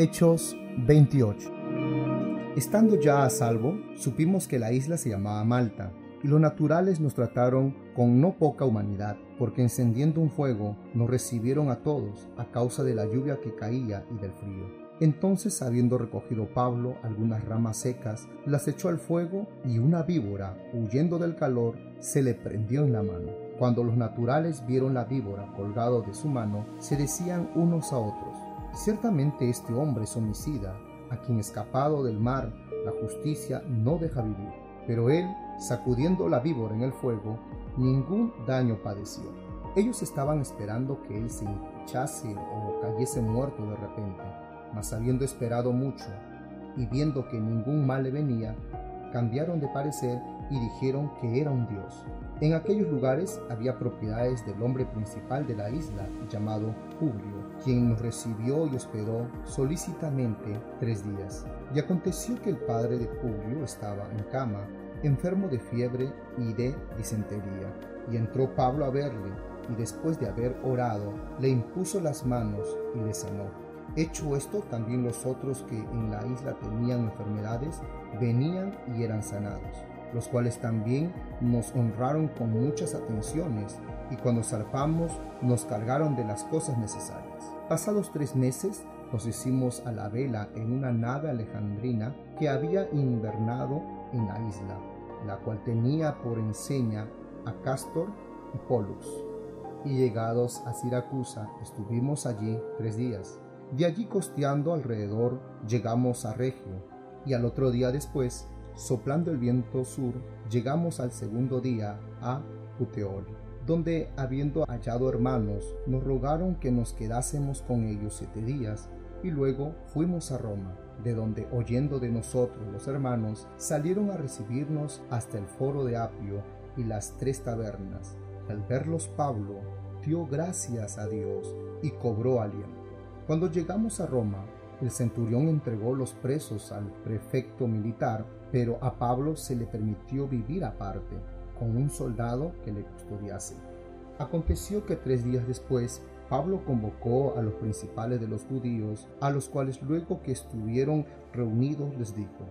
Hechos 28 Estando ya a salvo, supimos que la isla se llamaba Malta, y los naturales nos trataron con no poca humanidad, porque encendiendo un fuego nos recibieron a todos a causa de la lluvia que caía y del frío. Entonces, habiendo recogido Pablo algunas ramas secas, las echó al fuego y una víbora, huyendo del calor, se le prendió en la mano. Cuando los naturales vieron la víbora colgado de su mano, se decían unos a otros, Ciertamente este hombre es homicida, a quien escapado del mar la justicia no deja vivir. Pero él, sacudiendo la víbora en el fuego, ningún daño padeció. Ellos estaban esperando que él se hinchase o cayese muerto de repente, mas habiendo esperado mucho y viendo que ningún mal le venía, cambiaron de parecer y dijeron que era un dios. En aquellos lugares había propiedades del hombre principal de la isla, llamado Publio, quien nos recibió y hospedó solícitamente tres días. Y aconteció que el padre de Publio estaba en cama, enfermo de fiebre y de disentería. Y entró Pablo a verle, y después de haber orado, le impuso las manos y le sanó. Hecho esto, también los otros que en la isla tenían enfermedades venían y eran sanados, los cuales también nos honraron con muchas atenciones y cuando zarpamos nos cargaron de las cosas necesarias. Pasados tres meses nos hicimos a la vela en una nave alejandrina que había invernado en la isla, la cual tenía por enseña a Castor y Pollux. Y llegados a Siracusa estuvimos allí tres días de allí costeando alrededor llegamos a Regio y al otro día después, soplando el viento sur, llegamos al segundo día a Puteoli, donde habiendo hallado hermanos, nos rogaron que nos quedásemos con ellos siete días y luego fuimos a Roma, de donde oyendo de nosotros los hermanos, salieron a recibirnos hasta el foro de Apio y las tres tabernas. Al verlos Pablo dio gracias a Dios y cobró aliento. Cuando llegamos a Roma, el centurión entregó los presos al prefecto militar, pero a Pablo se le permitió vivir aparte, con un soldado que le custodiase. Aconteció que tres días después, Pablo convocó a los principales de los judíos, a los cuales luego que estuvieron reunidos les dijo,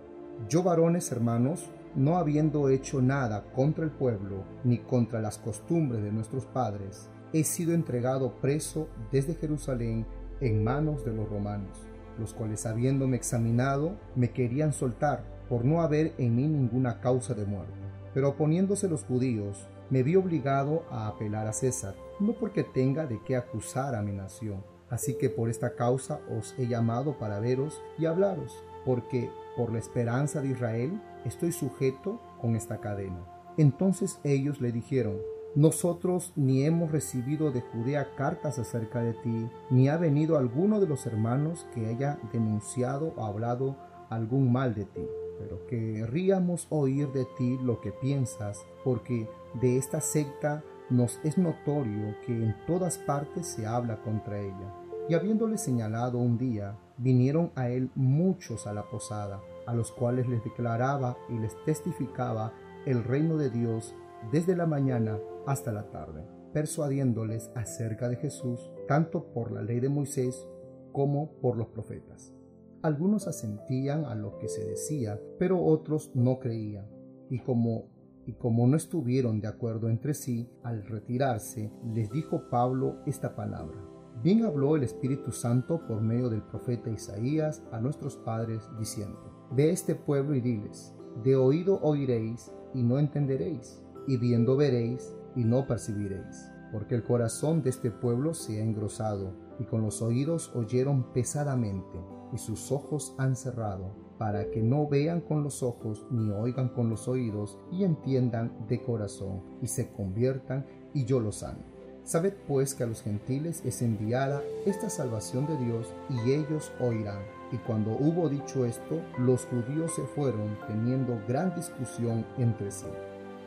Yo varones hermanos, no habiendo hecho nada contra el pueblo, ni contra las costumbres de nuestros padres, he sido entregado preso desde Jerusalén en manos de los romanos, los cuales habiéndome examinado me querían soltar por no haber en mí ninguna causa de muerte. Pero oponiéndose los judíos, me vi obligado a apelar a César, no porque tenga de qué acusar a mi nación. Así que por esta causa os he llamado para veros y hablaros, porque por la esperanza de Israel estoy sujeto con esta cadena. Entonces ellos le dijeron, nosotros ni hemos recibido de Judea cartas acerca de ti, ni ha venido alguno de los hermanos que haya denunciado o hablado algún mal de ti. Pero querríamos oír de ti lo que piensas, porque de esta secta nos es notorio que en todas partes se habla contra ella. Y habiéndole señalado un día, vinieron a él muchos a la posada, a los cuales les declaraba y les testificaba el reino de Dios desde la mañana hasta la tarde, persuadiéndoles acerca de Jesús, tanto por la ley de Moisés como por los profetas. Algunos asentían a lo que se decía, pero otros no creían, y como y como no estuvieron de acuerdo entre sí, al retirarse, les dijo Pablo esta palabra. Bien habló el Espíritu Santo por medio del profeta Isaías a nuestros padres, diciendo, Ve este pueblo y diles, de oído oiréis y no entenderéis, y viendo veréis y no percibiréis, porque el corazón de este pueblo se ha engrosado, y con los oídos oyeron pesadamente, y sus ojos han cerrado, para que no vean con los ojos, ni oigan con los oídos, y entiendan de corazón, y se conviertan, y yo los sano. Sabed pues que a los gentiles es enviada esta salvación de Dios, y ellos oirán. Y cuando hubo dicho esto, los judíos se fueron teniendo gran discusión entre sí.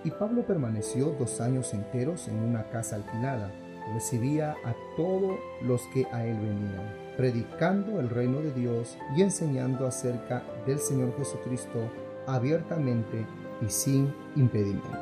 Y Pablo permaneció dos años enteros en una casa alquilada. Recibía a todos los que a él venían, predicando el reino de Dios y enseñando acerca del Señor Jesucristo abiertamente y sin impedimento.